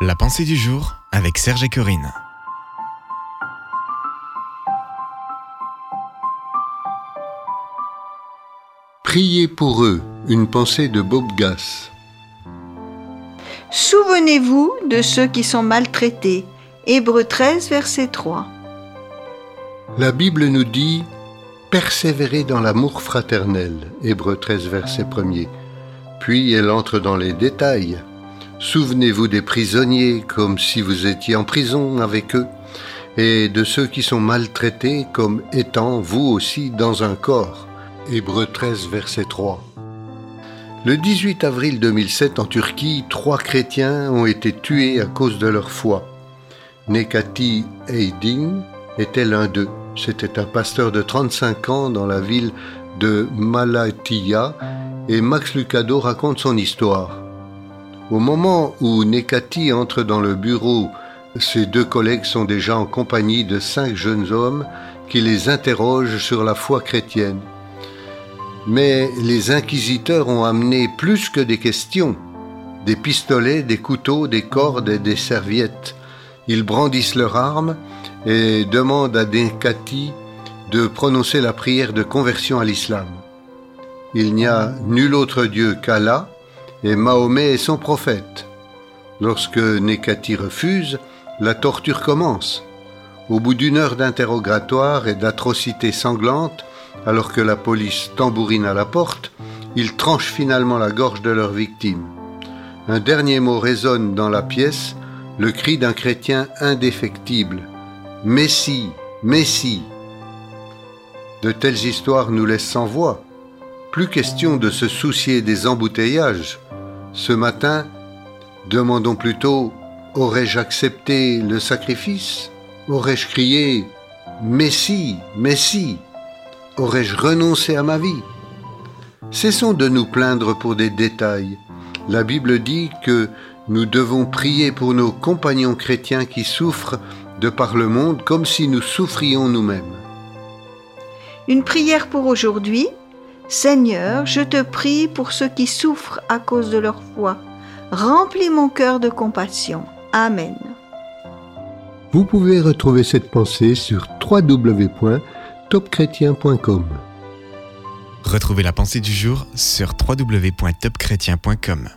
La pensée du jour avec Serge et Corinne. Priez pour eux, une pensée de Bob Gass. Souvenez-vous de ceux qui sont maltraités. Hébreux 13, verset 3. La Bible nous dit Persévérez dans l'amour fraternel. Hébreux 13, verset 1er. Puis elle entre dans les détails. Souvenez-vous des prisonniers comme si vous étiez en prison avec eux, et de ceux qui sont maltraités comme étant vous aussi dans un corps. Hébreux 13, verset 3. Le 18 avril 2007 en Turquie, trois chrétiens ont été tués à cause de leur foi. Nekati Eydin était l'un d'eux. C'était un pasteur de 35 ans dans la ville de Malatya et Max Lucado raconte son histoire. Au moment où Nekati entre dans le bureau, ses deux collègues sont déjà en compagnie de cinq jeunes hommes qui les interrogent sur la foi chrétienne. Mais les inquisiteurs ont amené plus que des questions, des pistolets, des couteaux, des cordes et des serviettes. Ils brandissent leurs armes et demandent à Nekati de prononcer la prière de conversion à l'islam. Il n'y a nul autre Dieu qu'Allah, et Mahomet est son prophète. Lorsque Nekati refuse, la torture commence. Au bout d'une heure d'interrogatoire et d'atrocités sanglantes, alors que la police tambourine à la porte, ils tranchent finalement la gorge de leur victime. Un dernier mot résonne dans la pièce, le cri d'un chrétien indéfectible. Messie, Messie. De telles histoires nous laissent sans voix. Plus question de se soucier des embouteillages. Ce matin, demandons plutôt Aurais-je accepté le sacrifice? Aurais-je crié Messie, Messie? Aurais-je renoncé à ma vie? Cessons de nous plaindre pour des détails. La Bible dit que nous devons prier pour nos compagnons chrétiens qui souffrent de par le monde comme si nous souffrions nous-mêmes. Une prière pour aujourd'hui. Seigneur, je te prie pour ceux qui souffrent à cause de leur foi. Remplis mon cœur de compassion. Amen. Vous pouvez retrouver cette pensée sur www.topchrétien.com. Retrouvez la pensée du jour sur www.topchrétien.com.